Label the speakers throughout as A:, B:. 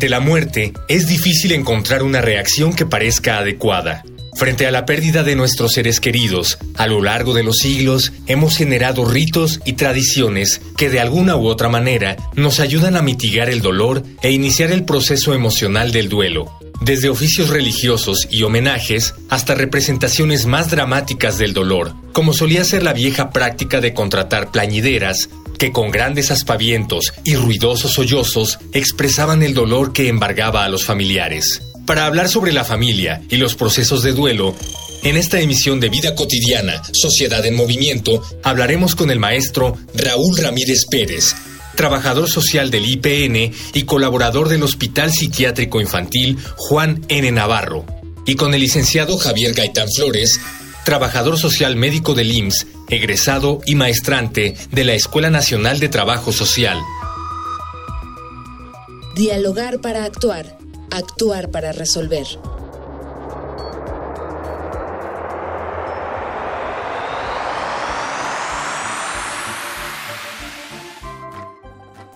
A: Ante la muerte, es difícil encontrar una reacción que parezca adecuada. Frente a la pérdida de nuestros seres queridos, a lo largo de los siglos hemos generado ritos y tradiciones que de alguna u otra manera nos ayudan a mitigar el dolor e iniciar el proceso emocional del duelo. Desde oficios religiosos y homenajes hasta representaciones más dramáticas del dolor, como solía ser la vieja práctica de contratar plañideras, que con grandes aspavientos y ruidosos sollozos expresaban el dolor que embargaba a los familiares. Para hablar sobre la familia y los procesos de duelo, en esta emisión de Vida Cotidiana, Sociedad en Movimiento, hablaremos con el maestro Raúl Ramírez Pérez, trabajador social del IPN y colaborador del Hospital Psiquiátrico Infantil Juan N. Navarro, y con el licenciado Javier Gaitán Flores, trabajador social médico del IMSS, egresado y maestrante de la Escuela Nacional de Trabajo Social.
B: Dialogar para actuar, actuar para resolver.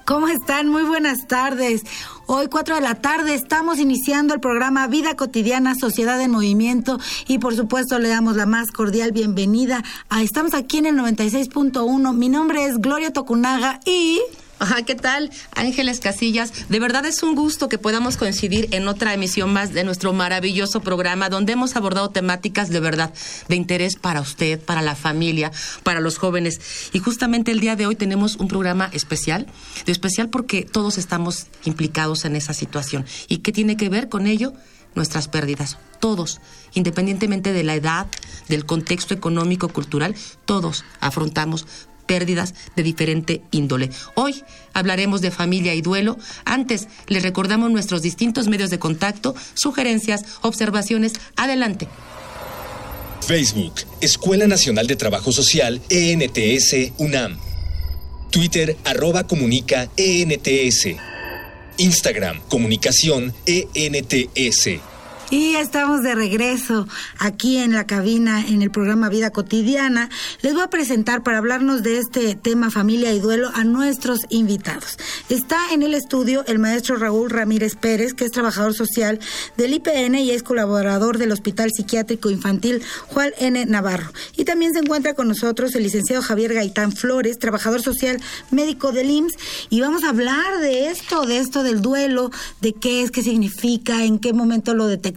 C: ¿Cómo están? Muy buenas tardes. Hoy, 4 de la tarde, estamos iniciando el programa Vida Cotidiana, Sociedad en Movimiento y por supuesto le damos la más cordial bienvenida. A, estamos aquí en el 96.1. Mi nombre es Gloria Tocunaga y...
D: Ajá, ¿qué tal? Ángeles Casillas, de verdad es un gusto que podamos coincidir en otra emisión más de nuestro maravilloso programa donde hemos abordado temáticas de verdad de interés para usted, para la familia, para los jóvenes. Y justamente el día de hoy tenemos un programa especial, de especial porque todos estamos implicados en esa situación. ¿Y qué tiene que ver con ello? Nuestras pérdidas, todos, independientemente de la edad, del contexto económico, cultural, todos afrontamos pérdidas de diferente índole. Hoy hablaremos de familia y duelo. Antes, les recordamos nuestros distintos medios de contacto, sugerencias, observaciones. Adelante.
A: Facebook, Escuela Nacional de Trabajo Social, ENTS, UNAM. Twitter, arroba comunica, ENTS. Instagram, comunicación, ENTS.
C: Y estamos de regreso aquí en la cabina en el programa Vida Cotidiana. Les voy a presentar para hablarnos de este tema familia y duelo a nuestros invitados. Está en el estudio el maestro Raúl Ramírez Pérez, que es trabajador social del IPN y es colaborador del Hospital Psiquiátrico Infantil Juan N. Navarro. Y también se encuentra con nosotros el licenciado Javier Gaitán Flores, trabajador social médico del IMSS. Y vamos a hablar de esto, de esto del duelo, de qué es, qué significa, en qué momento lo detectamos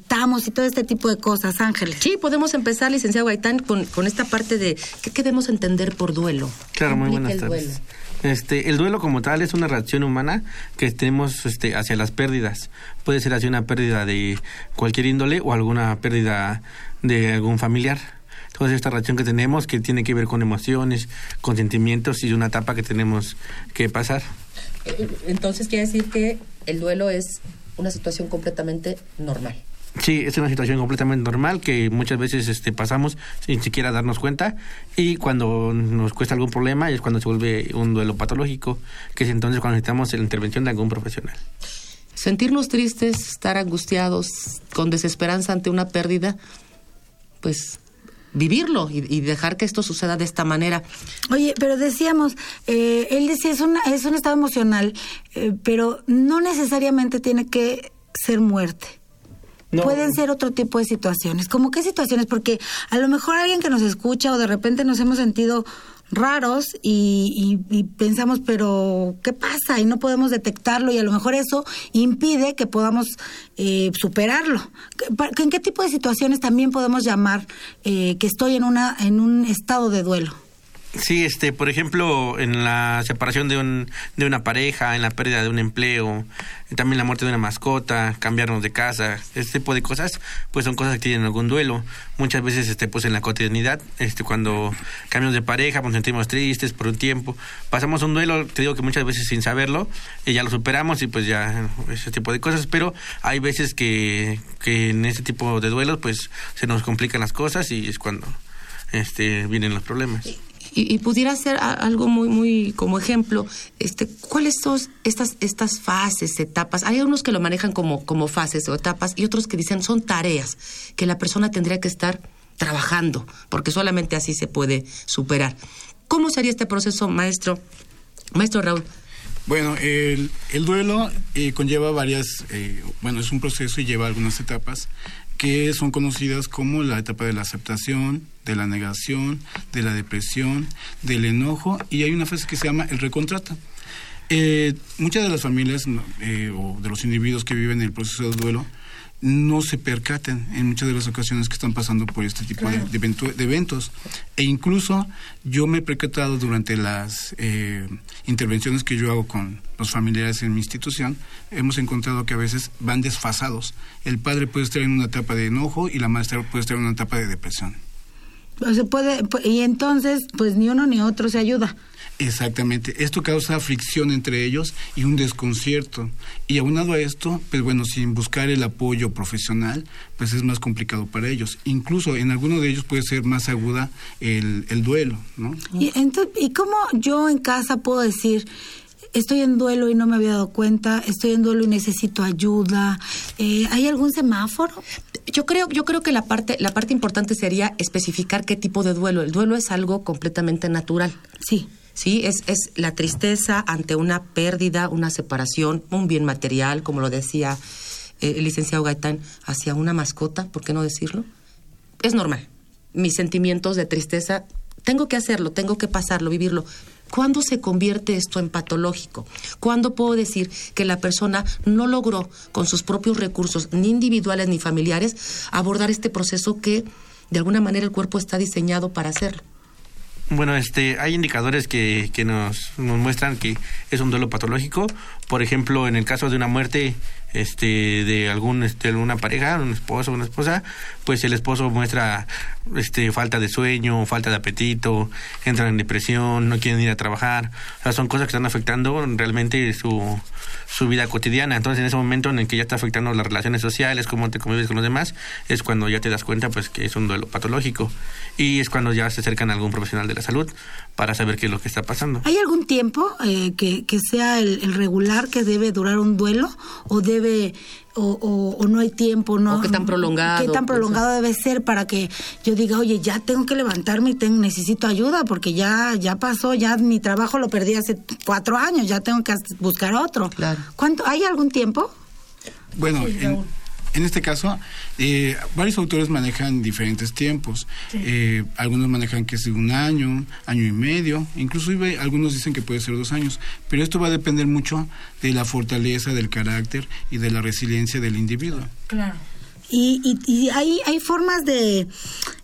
C: y todo este tipo de cosas, Ángeles.
D: Sí, podemos empezar, licenciado Gaitán, con, con esta parte de qué debemos entender por duelo.
E: Claro, muy buenas tardes. Este, el duelo como tal es una reacción humana que tenemos este, hacia las pérdidas. Puede ser hacia una pérdida de cualquier índole o alguna pérdida de algún familiar. Entonces esta reacción que tenemos que tiene que ver con emociones, con sentimientos y una etapa que tenemos que pasar.
D: Eh, entonces quiere decir que el duelo es una situación completamente normal.
E: Sí, es una situación completamente normal que muchas veces este, pasamos sin siquiera darnos cuenta y cuando nos cuesta algún problema es cuando se vuelve un duelo patológico, que es entonces cuando necesitamos la intervención de algún profesional.
D: Sentirnos tristes, estar angustiados, con desesperanza ante una pérdida, pues vivirlo y, dejar que esto suceda de esta manera.
C: Oye, pero decíamos, eh, él decía, es, una, es un estado emocional, eh, pero no necesariamente tiene que ser muerte. Pueden ser otro tipo de situaciones. ¿Cómo qué situaciones? Porque a lo mejor alguien que nos escucha o de repente nos hemos sentido raros y, pensamos, pero ¿qué pasa? Y no podemos detectarlo y a lo mejor eso impide que podamos eh, superarlo. ¿En qué tipo de situaciones también podemos llamar eh, que estoy en, una, en un estado de duelo?
E: Sí, este, por ejemplo, en la separación de, un, de una pareja, en la pérdida de un empleo, también la muerte de una mascota, cambiarnos de casa, este tipo de cosas, pues son cosas que tienen algún duelo. Muchas veces, este, pues en la cotidianidad, este, cuando cambiamos de pareja, nos sentimos tristes por un tiempo, pasamos un duelo, te digo que muchas veces sin saberlo, y ya lo superamos y pues ya ese tipo de cosas, pero hay veces que, que en ese tipo de duelos, pues se nos complican las cosas y es cuando este, vienen los problemas
D: y, pudiera ser algo muy muy como ejemplo este cuáles son estas estas fases etapas hay algunos que lo manejan como como fases o etapas y otros que dicen son tareas que la persona tendría que estar trabajando porque solamente así se puede superar. Cómo sería este proceso maestro maestro Raúl.
F: Bueno, el, el duelo eh, conlleva varias, eh, bueno, es un proceso y lleva algunas etapas que son conocidas como la etapa de la aceptación, de la negación, de la depresión, del enojo y hay una fase que se llama el recontrata. Eh, muchas de las familias eh, o de los individuos que viven el proceso de duelo no se percaten en muchas de las ocasiones que están pasando por este tipo de, eventos. E incluso yo me he percatado durante las eh, intervenciones que yo hago con los familiares en mi institución, hemos encontrado que a veces van desfasados. El padre puede estar en una etapa de enojo y la maestra puede estar en una etapa de depresión.
C: Se puede, y entonces, pues ni uno ni otro se ayuda.
F: Exactamente. Esto causa fricción entre ellos y un desconcierto. Y aunado a esto, pues bueno, sin buscar el apoyo profesional, pues es más complicado para ellos. Incluso en alguno de ellos puede ser más aguda el, el duelo, ¿no?
C: Y, entonces, ¿Y cómo yo en casa puedo decir, estoy en duelo y no me había dado cuenta, estoy en duelo y necesito ayuda. Eh, ¿Hay algún semáforo?
D: Yo creo, yo creo que la parte, la parte importante sería especificar qué tipo de duelo. El duelo es algo completamente natural.
C: Sí.
D: Sí, es, es la tristeza ante una pérdida, una separación, un bien material, como lo decía eh, el licenciado Gaitán, hacia una mascota, ¿por qué no decirlo? Es normal. Mis sentimientos de tristeza, tengo que hacerlo, tengo que pasarlo, vivirlo. ¿Cuándo se convierte esto en patológico? ¿Cuándo puedo decir que la persona no logró con sus propios recursos, ni individuales ni familiares, abordar este proceso que de alguna manera el cuerpo está diseñado para hacerlo?
E: Bueno, este, hay indicadores que, que nos, nos muestran que es un duelo patológico. Por ejemplo, en el caso de una muerte este, de algún, este, alguna pareja, un esposo una esposa, pues el esposo muestra este, falta de sueño, falta de apetito, entran en depresión, no quieren ir a trabajar. O sea, son cosas que están afectando realmente su, su vida cotidiana. Entonces, en ese momento en el que ya está afectando las relaciones sociales, cómo te convives con los demás, es cuando ya te das cuenta pues que es un duelo patológico y es cuando ya se acercan a algún profesional de la salud para saber qué es lo que está pasando.
C: ¿Hay algún tiempo eh, que, que, sea el, regular que debe durar un duelo o debe o, o, no hay tiempo, no?
D: ¿O qué tan prolongado?
C: ¿Qué tan prolongado debe ser para que yo diga, oye, ya tengo que levantarme y tengo, necesito ayuda porque ya ya pasó, ya mi trabajo lo perdí hace cuatro años, ya tengo que buscar otro.
D: Claro.
C: ¿Cuánto, ¿Hay algún tiempo?
F: Bueno, en este caso, eh, varios autores manejan diferentes tiempos. Eh, algunos manejan que es un año, año y medio, incluso algunos dicen que puede ser dos años. Pero esto va a depender mucho de la fortaleza del carácter y de la resiliencia del individuo.
C: Claro. Y, y, hay, hay formas de,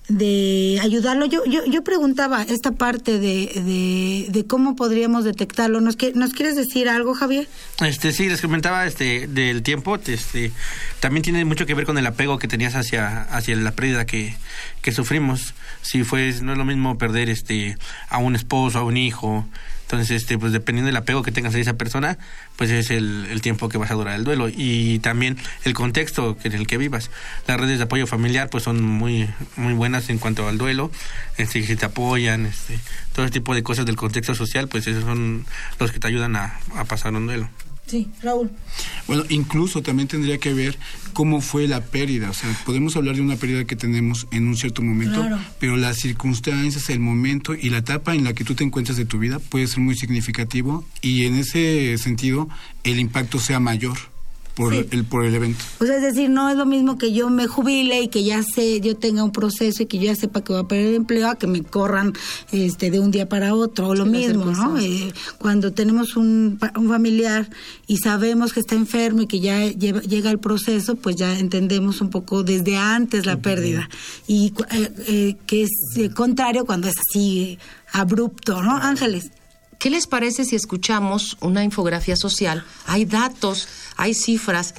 C: de ayudarlo. Yo, yo, yo preguntaba esta parte de, de, cómo podríamos detectarlo. ¿Nos, ¿Nos quieres decir algo, Javier?
E: Este, sí, les comentaba este, del tiempo. Este, también tiene mucho que ver con el apego que tenías hacia, hacia la pérdida que, que sufrimos. Si fue, no es lo mismo perder este, a un esposo, a un hijo, entonces, este, pues dependiendo del apego que tengas a esa persona, pues es el, el, tiempo que vas a durar el duelo y también el contexto en el que vivas. Las redes de apoyo familiar pues son muy muy buenas en cuanto al duelo, este, que te apoyan, este, todo ese tipo de cosas del contexto social, pues esos son los que te ayudan a, a pasar un duelo.
C: Sí, Raúl.
F: Bueno, incluso también tendría que ver cómo fue la pérdida. O sea, podemos hablar de una pérdida que tenemos en un cierto momento, pero las circunstancias, el momento y la etapa en la que tú te encuentras de tu vida puede ser muy significativo y en ese sentido el impacto sea mayor. Por, el, por el evento.
C: O sea, es decir, no es lo mismo que yo me jubile y que ya sé, yo tenga un proceso y que yo ya sepa que voy a perder el empleo, a que me corran este de un día para otro, o lo mismo, ¿no? Eh, cuando tenemos un, un, familiar y sabemos que está enfermo y que ya llega el proceso, pues ya entendemos un poco desde antes la pérdida. Y eh, eh, que es contrario cuando es así abrupto, ¿no? Ángeles.
D: ¿Qué les parece si escuchamos una infografía social? Hay datos, hay cifras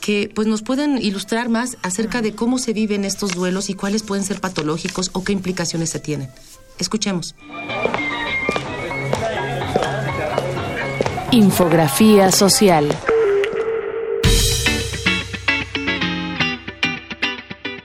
D: que pues nos pueden ilustrar más acerca de cómo se viven estos duelos y cuáles pueden ser patológicos o qué implicaciones se tienen. Escuchemos.
B: Infografía social.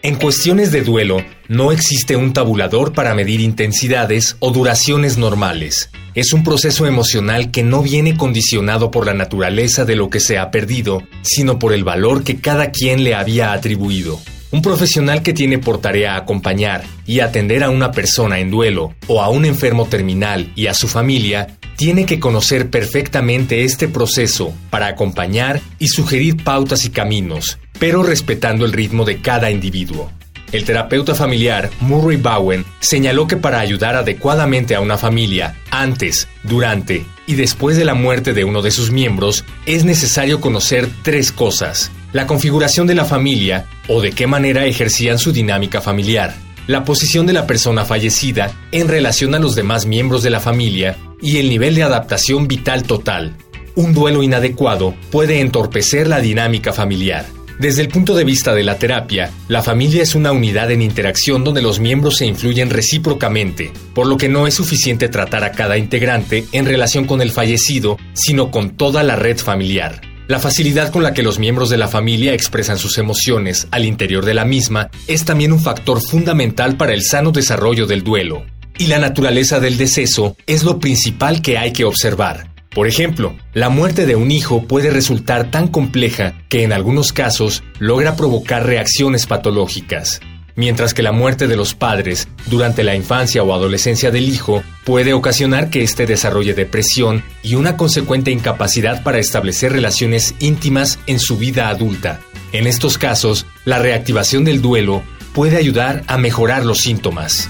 A: En cuestiones de duelo, no existe un tabulador para medir intensidades o duraciones normales es un proceso emocional que no viene condicionado por la naturaleza de lo que se ha perdido, sino por el valor que cada quien le había atribuido. Un profesional que tiene por tarea acompañar y atender a una persona en duelo o a un enfermo terminal y a su familia, tiene que conocer perfectamente este proceso para acompañar y sugerir pautas y caminos, pero respetando el ritmo de cada individuo. El terapeuta familiar Murray Bowen señaló que para ayudar adecuadamente a una familia antes, durante y después de la muerte de uno de sus miembros, es necesario conocer tres cosas. La configuración de la familia o de qué manera ejercían su dinámica familiar. La posición de la persona fallecida en relación a los demás miembros de la familia y el nivel de adaptación vital total. Un duelo inadecuado puede entorpecer la dinámica familiar. Desde el punto de vista de la terapia, la familia es una unidad en interacción donde los miembros se influyen recíprocamente, por lo que no es suficiente tratar a cada integrante en relación con el fallecido, sino con toda la red familiar. La facilidad con la que los miembros de la familia expresan sus emociones al interior de la misma es también un factor fundamental para el sano desarrollo del duelo. Y la naturaleza del deceso es lo principal que hay que observar. Por ejemplo, la muerte de un hijo puede resultar tan compleja que en algunos casos logra provocar reacciones patológicas, mientras que la muerte de los padres durante la infancia o adolescencia del hijo puede ocasionar que éste desarrolle depresión y una consecuente incapacidad para establecer relaciones íntimas en su vida adulta. En estos casos, la reactivación del duelo puede ayudar a mejorar los síntomas.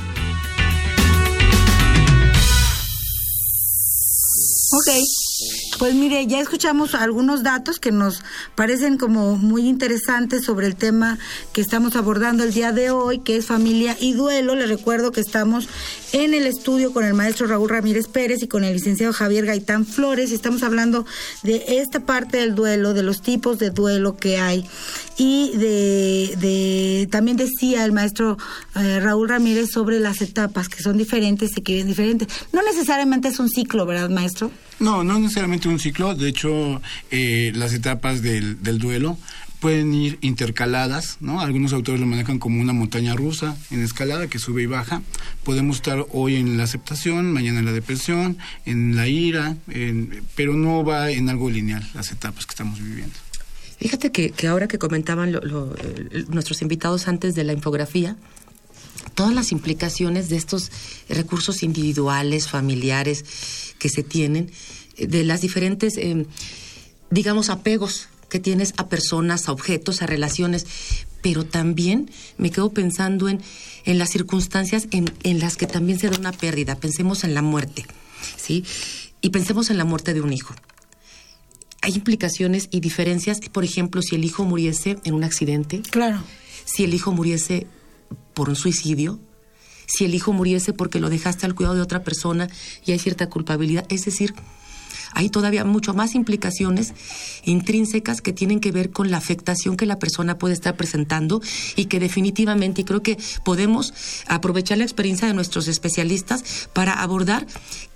C: Ok. Pues mire, ya escuchamos algunos datos que nos parecen como muy interesantes sobre el tema que estamos abordando el día de hoy, que es familia y duelo. Les recuerdo que estamos en el estudio con el maestro Raúl Ramírez Pérez y con el licenciado Javier Gaitán Flores. Estamos hablando de esta parte del duelo, de los tipos de duelo que hay. Y de, también decía el maestro eh, Raúl Ramírez sobre las etapas, que son diferentes y que vienen diferentes. No necesariamente es un ciclo, ¿verdad, maestro?
F: No, no necesariamente un ciclo. De hecho, eh, las etapas del, del duelo pueden ir intercaladas, ¿no? Algunos autores lo manejan como una montaña rusa en escalada que sube y baja. Podemos estar hoy en la aceptación, mañana en la depresión, en la ira, pero no va en algo lineal las etapas que estamos viviendo.
D: Fíjate que, ahora que comentaban nuestros invitados antes de la infografía, todas las implicaciones de estos recursos individuales, familiares que se tienen, de las diferentes, eh, digamos, apegos que tienes a personas, a objetos, a relaciones, pero también me quedo pensando en, en las circunstancias en, en, las que también se da una pérdida. Pensemos en la muerte, ¿sí? Y pensemos en la muerte de un hijo. Hay implicaciones y diferencias, por ejemplo, si el hijo muriese en un accidente.
C: Claro.
D: Si el hijo muriese por un suicidio, si el hijo muriese porque lo dejaste al cuidado de otra persona y hay cierta culpabilidad. Es decir, hay todavía mucho más implicaciones intrínsecas que tienen que ver con la afectación que la persona puede estar presentando y que definitivamente, y creo que podemos aprovechar la experiencia de nuestros especialistas para abordar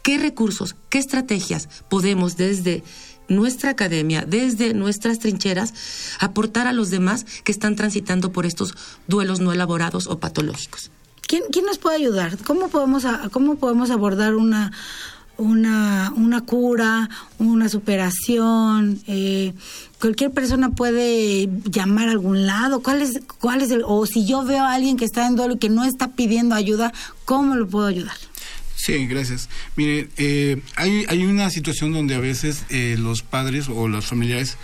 D: qué recursos, qué estrategias podemos desde nuestra academia, desde nuestras trincheras, aportar a los demás que están transitando por estos duelos no elaborados o patológicos.
C: ¿Quién, quién nos puede ayudar? ¿Cómo podemos, cómo podemos abordar una, una, una cura, una superación. Eh, cualquier persona puede llamar a algún lado. ¿Cuál es, cuál es el, o si yo veo a alguien que está en duelo y que no está pidiendo ayuda, ¿cómo lo puedo ayudar?
F: Sí, gracias. Mire, eh, hay, hay una situación donde a veces eh, los padres o los familiares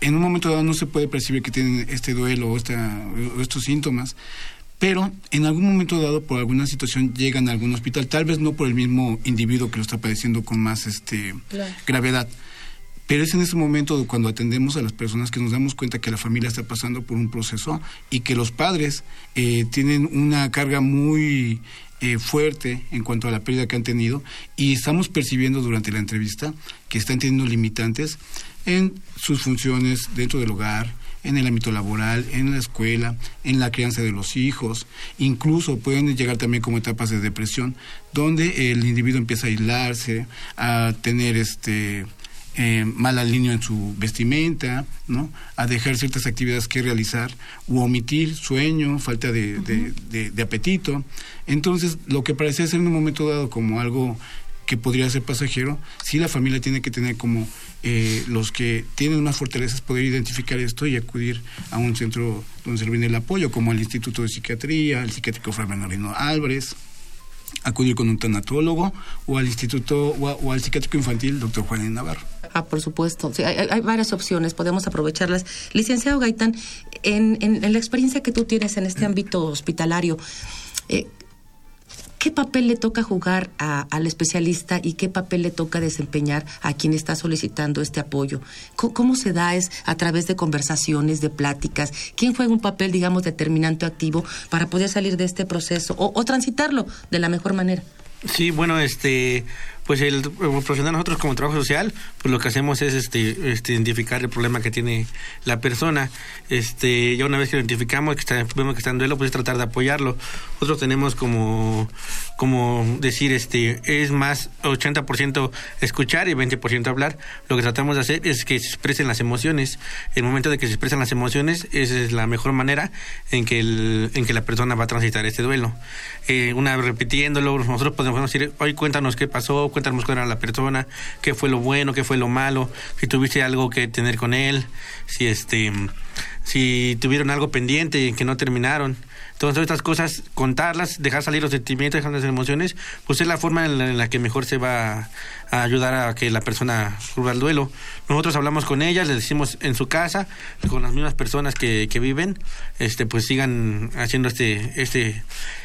F: en un momento dado no se puede percibir que tienen este duelo o, esta, o estos síntomas, pero en algún momento dado por alguna situación llegan a algún hospital, tal vez no por el mismo individuo que lo está padeciendo con más este gravedad. Pero es en ese momento cuando atendemos a las personas que nos damos cuenta que la familia está pasando por un proceso y que los padres eh, tienen una carga muy eh, fuerte en cuanto a la pérdida que han tenido y estamos percibiendo durante la entrevista que están teniendo limitantes en sus funciones dentro del hogar, en el ámbito laboral, en la escuela, en la crianza de los hijos, incluso pueden llegar también como etapas de depresión, donde el individuo empieza a aislarse, a tener este eh, mal alineo en su vestimenta, ¿no? a dejar ciertas actividades que realizar, u omitir sueño, falta de, de apetito. Entonces, lo que parece ser en un momento dado como algo que podría ser pasajero, sí la familia tiene que tener como eh, los que tienen más fortalezas poder identificar esto y acudir a un centro donde se viene el apoyo, como el Instituto de Psiquiatría, el psiquiátrico Fray Bernardino Álvarez, acudir con un tanatólogo o al Instituto o, al psiquiátrico infantil, doctor Juan Navarro.
D: Ah, por supuesto. hay, varias opciones, podemos aprovecharlas. Licenciado Gaitán, en, en, la experiencia que tú tienes en este ámbito hospitalario, eh, ¿Qué papel le toca jugar al especialista y qué papel le toca desempeñar a quien está solicitando este apoyo? ¿Cómo, se da? ¿Es a través de conversaciones, de pláticas? ¿Quién juega un papel, digamos, determinante activo para poder salir de este proceso o, o transitarlo de la mejor manera?
E: Sí, bueno, este, pues el, profesional nosotros como trabajo social, pues lo que hacemos es este, este, identificar el problema que tiene la persona. Este, ya una vez que lo identificamos, que está, vemos que está en duelo, pues es tratar de apoyarlo. Nosotros tenemos como, como decir, este, es más 80% escuchar y 20% hablar. Lo que tratamos de hacer es que se expresen las emociones. El momento de que se expresan las emociones, esa es la mejor manera en que, el, en que la persona va a transitar este duelo. Eh, una repitiéndolo, nosotros podemos decir, hoy cuéntanos qué pasó, cuéntanos cómo era la persona, qué fue lo bueno, qué fue lo malo, si tuviste algo que tener con él, si este si tuvieron algo pendiente que no terminaron. Entonces, estas cosas, contarlas, dejar salir los sentimientos, dejar las emociones, pues es la forma en la, que mejor se va a ayudar a que la persona cubra el duelo. Nosotros hablamos con ellas, les decimos en su casa, con las mismas personas que, que viven, este, pues sigan haciendo este, este,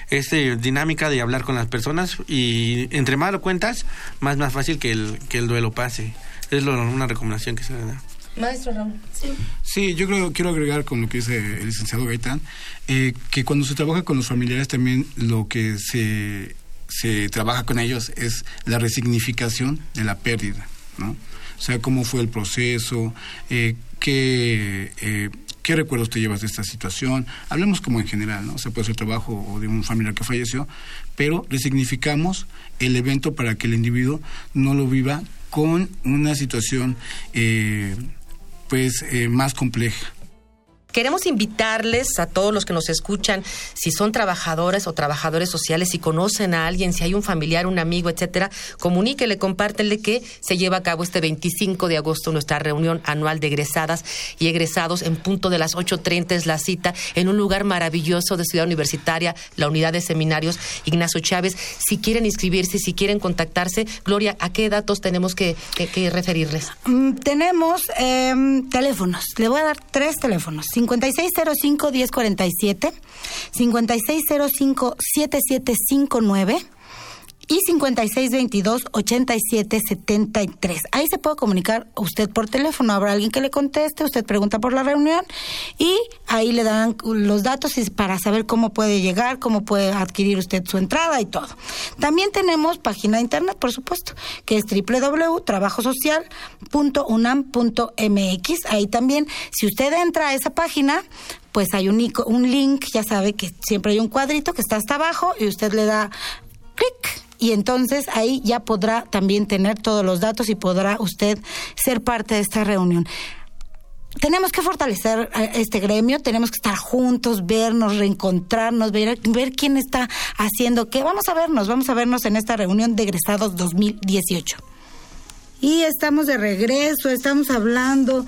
E: este dinámica de hablar con las personas y entre más lo cuentas, más más fácil que el, que el duelo pase. Es lo, una recomendación que se da.
D: Maestro Raúl. Sí.
F: sí, yo creo quiero agregar con lo que dice el licenciado Gaitán, eh, que cuando se trabaja con los familiares también lo que se, se trabaja con ellos es la resignificación de la pérdida, ¿no? O sea, cómo fue el proceso, eh, qué, eh, qué recuerdos te llevas de esta situación. Hablemos como en general, ¿no? O sea, puede ser trabajo o de un familiar que falleció, pero resignificamos el evento para que el individuo no lo viva con una situación eh, pues eh, más compleja.
D: Queremos invitarles a todos los que nos escuchan, si son trabajadores o trabajadores sociales, si conocen a alguien, si hay un familiar, un amigo, etcétera, comuníquele, compártenle que se lleva a cabo este 25 de agosto nuestra reunión anual de egresadas y egresados en punto de las 8.30 es la cita en un lugar maravilloso de Ciudad Universitaria, la unidad de seminarios Ignacio Chávez. Si quieren inscribirse, si quieren contactarse, Gloria, ¿a qué datos tenemos que, referirles?
C: Mm, tenemos em, teléfonos. Le voy a dar tres teléfonos. 5605-1047, 5605-7759 y 5622-8773. Ahí se puede comunicar usted por teléfono. Habrá alguien que le conteste, usted pregunta por la reunión y ahí le dan los datos para saber cómo puede llegar, cómo puede adquirir usted su entrada y todo. También tenemos página de internet, por supuesto, que es www.trabajosocial.unam.mx. Ahí también, si usted entra a esa página, pues hay un, un link, ya sabe que siempre hay un cuadrito que está hasta abajo y usted le da clic y entonces ahí ya podrá también tener todos los datos y podrá usted ser parte de esta reunión tenemos que fortalecer eh, este gremio, tenemos que estar juntos, vernos, reencontrarnos, ver, ver quién está haciendo qué. Vamos a vernos, vamos a vernos en esta reunión de egresados 2018. Y estamos de regreso, estamos hablando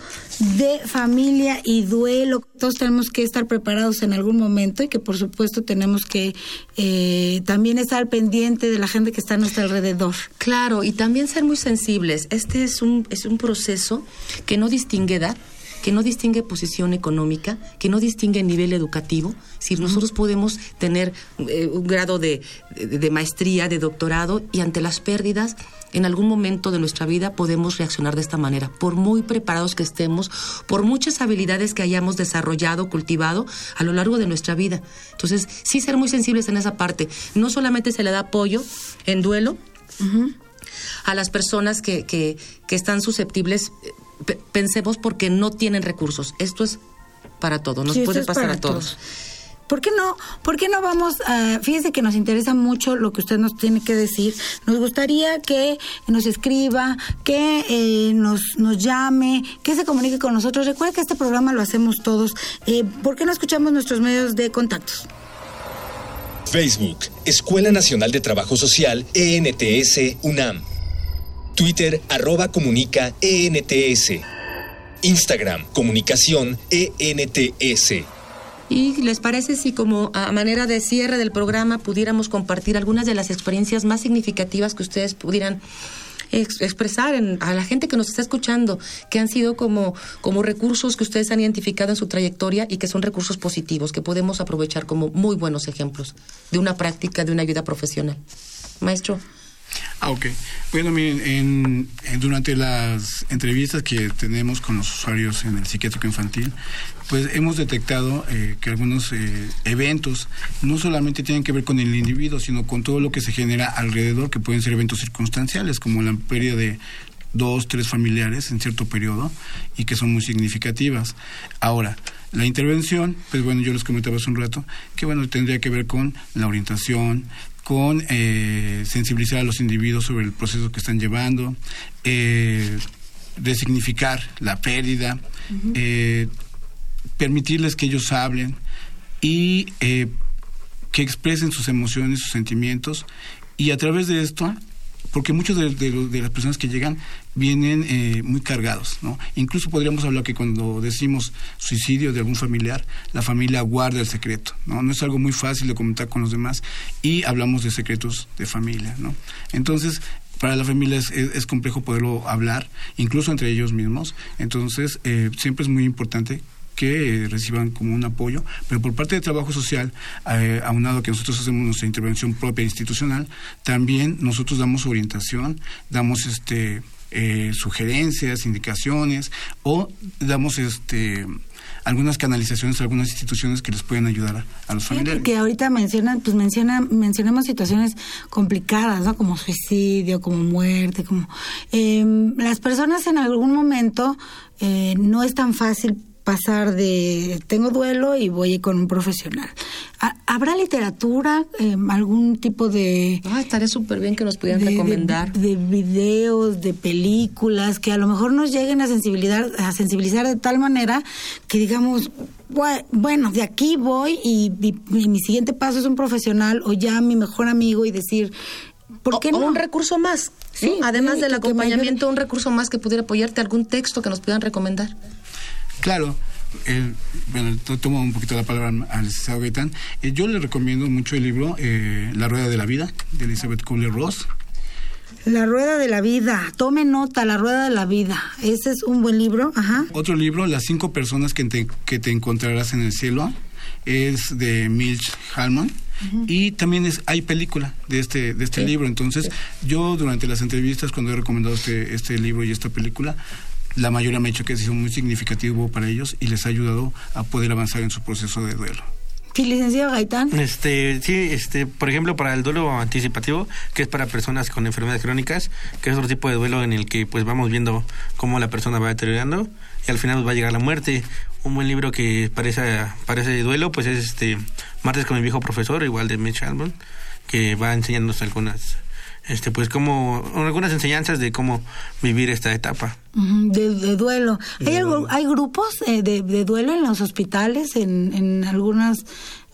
C: de familia y duelo. Todos tenemos que estar preparados en algún momento y que por supuesto tenemos que eh, también estar pendiente de la gente que está a nuestro alrededor.
D: Claro, y también ser muy sensibles. Este es un, es un proceso que no distingue edad, que no distingue posición económica, que no distingue nivel educativo. Si nosotros podemos tener eh, un grado de, de maestría, de doctorado, y ante las pérdidas, en algún momento de nuestra vida podemos reaccionar de esta manera, por muy preparados que estemos, por muchas habilidades que hayamos desarrollado, cultivado a lo largo de nuestra vida. Entonces, sí ser muy sensibles en esa parte. No solamente se le da apoyo en duelo a las personas que, que, que están susceptibles, pensemos porque no tienen recursos. Esto es para todos, nos
C: Sí,
D: puede pasar a todos.
C: todos. ¿Por qué no? ¿Por qué no vamos a, fíjese que nos interesa mucho lo que usted nos tiene que decir. Nos gustaría que nos escriba, que eh, nos, nos llame, que se comunique con nosotros. Recuerda que este programa lo hacemos todos. Eh, ¿Por qué no escuchamos nuestros medios de contactos?
A: Facebook, Escuela Nacional de Trabajo Social, ENTS, UNAM. Twitter, arroba comunica, ENTS. Instagram, comunicación, ENTS.
D: ¿Y les parece si como a manera de cierre del programa pudiéramos compartir algunas de las experiencias más significativas que ustedes pudieran ex- expresar en- a la gente que nos está escuchando, que han sido como, como recursos que ustedes han identificado en su trayectoria y que son recursos positivos, que podemos aprovechar como muy buenos ejemplos de una práctica, de una ayuda profesional? Maestro.
F: Ah, ok. Bueno, miren, en, durante las entrevistas que tenemos con los usuarios en el psiquiátrico infantil, pues hemos detectado eh, que algunos eh, eventos no solamente tienen que ver con el individuo, sino con todo lo que se genera alrededor, que pueden ser eventos circunstanciales, como la pérdida de dos, tres familiares en cierto periodo y que son muy significativas. Ahora, la intervención, pues bueno, yo les comentaba hace un rato, que bueno, tendría que ver con la orientación, con eh, sensibilizar a los individuos sobre el proceso que están llevando, eh, resignificar la pérdida, eh, permitirles que ellos hablen y eh, que expresen sus emociones, sus sentimientos. Y a través de esto, porque muchos de, las personas que llegan vienen eh, muy cargados, ¿no? Incluso podríamos hablar que cuando decimos suicidio de algún familiar, la familia guarda el secreto, ¿no? No es algo muy fácil de comentar con los demás y hablamos de secretos de familia, ¿no? Entonces, para la familia es, es- es complejo poderlo hablar, incluso entre ellos mismos. Entonces, eh, siempre es muy importante que eh, reciban como un apoyo, pero por parte de trabajo social, eh, aunado a que nosotros hacemos nuestra intervención propia institucional, también nosotros damos orientación, damos este eh, sugerencias, indicaciones o damos este algunas canalizaciones a algunas instituciones que les pueden ayudar a, a los familiares.
C: que ahorita mencionan, pues menciona, mencionamos situaciones complicadas, ¿no? Como suicidio, como muerte, como eh, las personas en algún momento eh, no es tan fácil pasar de tengo duelo y voy con un profesional. Ha- ¿Habrá literatura, eh, algún tipo de
D: Ah, estaría súper bien que nos pudieran
C: de,
D: recomendar.
C: de videos, de películas que a lo mejor nos lleguen a sensibilizar, a sensibilizar de tal manera que digamos, "Bue- bueno, de aquí voy y, y- y mi siguiente paso es un profesional o ya mi mejor amigo y decir, ¿por qué
D: o, o
C: no?
D: un recurso más.
C: Sí,
D: ¿no? Además
C: sí,
D: del acompañamiento, un recurso más que pudiera apoyarte, algún texto que nos pudieran recomendar.
F: Claro. eh, bueno, to- tomo un poquito la palabra al licenciado Gaitán. Eh, yo le recomiendo mucho el libro eh, La Rueda de la Vida, de Elizabeth Kubler-Ross.
C: La rueda de la vida, tome nota, la rueda de la vida. Ese es un buen libro, ajá.
F: Otro libro, Las cinco personas que te, que te encontrarás en el cielo, es de Milch Hallman. Y también es, hay película de este, de este libro. Entonces, yo durante las entrevistas, cuando he recomendado este, este libro y esta película, la mayoría me ha dicho que ha sido muy significativo para ellos y les ha ayudado a poder avanzar en su proceso de duelo.
C: Sí, licenciado Gaitán.
E: Este, sí, este, por ejemplo, para el duelo anticipativo, que es para personas con enfermedades crónicas, que es otro tipo de duelo en el que pues vamos viendo cómo la persona va deteriorando y al final va a llegar la muerte. Un buen libro que para, esa, para ese duelo, pues es este Martes con mi viejo profesor, igual de Mitch Albon, que va enseñándonos algunas este pues como algunas enseñanzas de cómo vivir esta etapa.
C: De, de duelo. ¿Hay, algo- hay grupos eh, de, de duelo en los hospitales, en, en algunas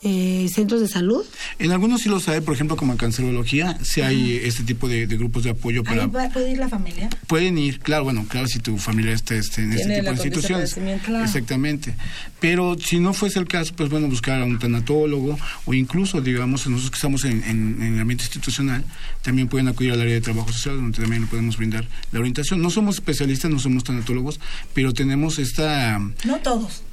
C: eh, centros de salud?
F: En algunos sí los hay, por ejemplo, como en cancerología, sí hay este tipo de, grupos de apoyo para...
C: ¿Puede ir la familia?
F: Pueden ir, claro, bueno, claro, si tu familia está este, en este tipo de instituciones. Exactamente. Pero si no fuese el caso, pues bueno, buscar a un tanatólogo o incluso, digamos, nosotros que estamos en, en, el ambiente institucional, también pueden acudir al área de trabajo social, donde también le podemos brindar la orientación. No somos especialistas, no somos tanatólogos, pero tenemos esta...
C: No todos.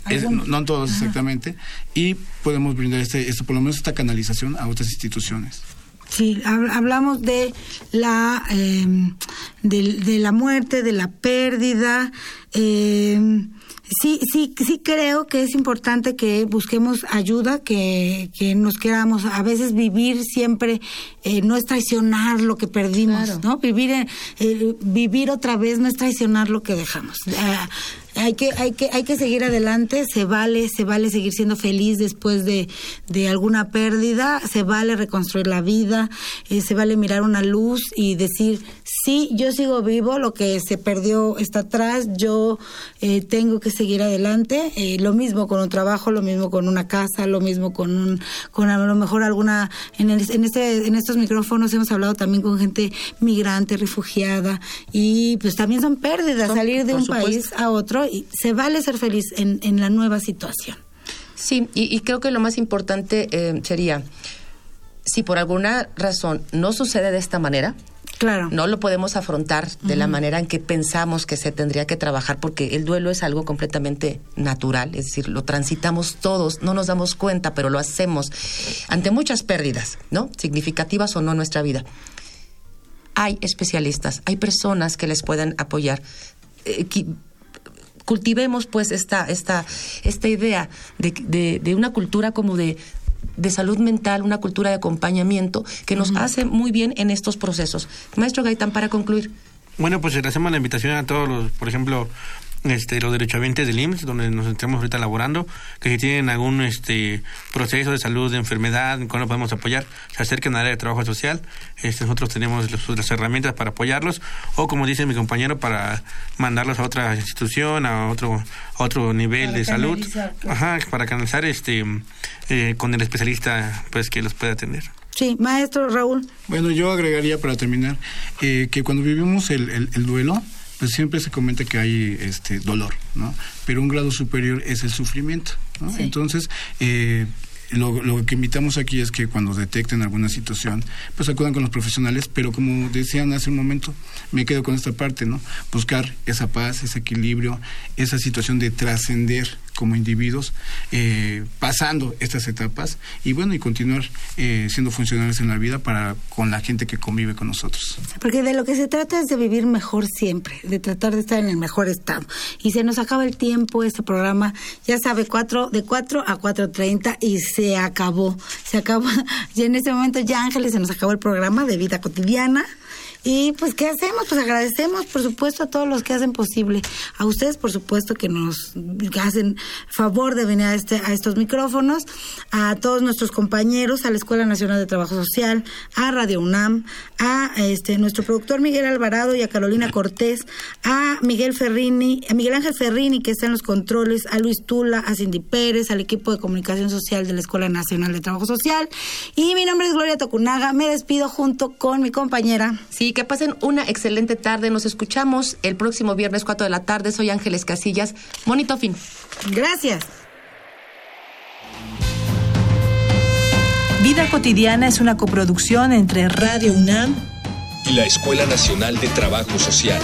F: No, todos, exactamente. Y podemos brindar este, este, por lo menos esta canalización a otras instituciones.
C: Sí, hablamos de la em, de, la muerte, de la pérdida. Eh, sí, sí, sí creo que es importante que busquemos ayuda, que, que nos queramos a veces vivir siempre, eh, no es traicionar lo que perdimos, ¿no? Vivir, eh, vivir otra vez no es traicionar lo que dejamos. Ah, hay que, hay que, hay que seguir adelante, se vale, se vale seguir siendo feliz después de, de alguna pérdida, se vale reconstruir la vida, eh, se vale mirar una luz y decir, sí, yo sigo vivo, lo que se perdió está atrás, yo eh, tengo que seguir adelante, eh, lo mismo con un trabajo, lo mismo con una casa, lo mismo con un, con a lo mejor alguna, en, en, este, en estos micrófonos hemos hablado también con gente migrante, refugiada, y pues también son pérdidas, salir de un país a otro y se vale ser feliz en, en la nueva situación.
D: Sí, y, creo que lo más importante eh, sería, si por alguna razón no sucede de esta manera,
C: Claro.
D: No lo podemos afrontar de la manera en que pensamos que se tendría que trabajar, porque el duelo es algo completamente natural, es decir, lo transitamos todos, no nos damos cuenta, pero lo hacemos ante muchas pérdidas, ¿no? Significativas o no en nuestra vida. Hay especialistas, hay personas que les pueden apoyar. Eh, cultivemos pues esta, esta, esta idea de, de, una cultura como de, de salud mental, una cultura de acompañamiento que nos hace muy bien en estos procesos. Maestro Gaitán, para concluir.
E: Bueno, pues le hacemos la invitación a todos los, por ejemplo, este, los derechohabientes del IMSS, donde nos estamos ahorita laborando, que si tienen algún este, proceso de salud, de enfermedad, cómo podemos apoyar, se acerquen al área de trabajo social. Este, nosotros tenemos las herramientas para apoyarlos, o como dice mi compañero, para mandarlos a otra institución, a otro, otro nivel de salud, Ajá, para canalizar este, eh, con el especialista pues que los pueda atender.
C: Sí, maestro Raúl.
F: Bueno, yo agregaría para terminar eh, que cuando vivimos el, el duelo, pues siempre se comenta que hay este dolor, ¿no? Pero un grado superior es el sufrimiento, ¿no? Entonces, eh, lo, que invitamos aquí es que cuando detecten alguna situación, pues acudan con los profesionales, pero como decían hace un momento, me quedo con esta parte, ¿no? Buscar esa paz, ese equilibrio, esa situación de trascender como individuos, eh, pasando estas etapas y bueno, y continuar eh, siendo funcionales en la vida para con la gente que convive con nosotros.
C: Porque de lo que se trata es de vivir mejor siempre, de tratar de estar en el mejor estado. Y se nos acaba el tiempo, este programa, ya sabe, cuatro, de 4 a 4.30 y se acabó, se acabó. Y en este momento ya Ángeles se nos acabó el programa de vida cotidiana. Y pues, ¿qué hacemos? Pues agradecemos, por supuesto, a todos los que hacen posible. A ustedes, por supuesto, que nos hacen favor de venir a, este, a estos micrófonos. A todos nuestros compañeros, a la Escuela Nacional de Trabajo Social, a Radio UNAM, a este nuestro productor Miguel Alvarado y a Carolina Cortés, a Miguel Ferrini, a Miguel Ángel Ferrini, que está en los controles, a Luis Tula, a Cindy Pérez, al equipo de comunicación social de la Escuela Nacional de Trabajo Social. Y mi nombre es Gloria Tocunaga. Me despido junto con mi compañera.
D: Sí, que pasen una excelente tarde. Nos escuchamos el próximo viernes 4 de la tarde. Soy Ángeles Casillas. Bonito fin.
C: Gracias.
G: Vida cotidiana es una coproducción entre Radio UNAM
A: y la Escuela Nacional de Trabajo Social.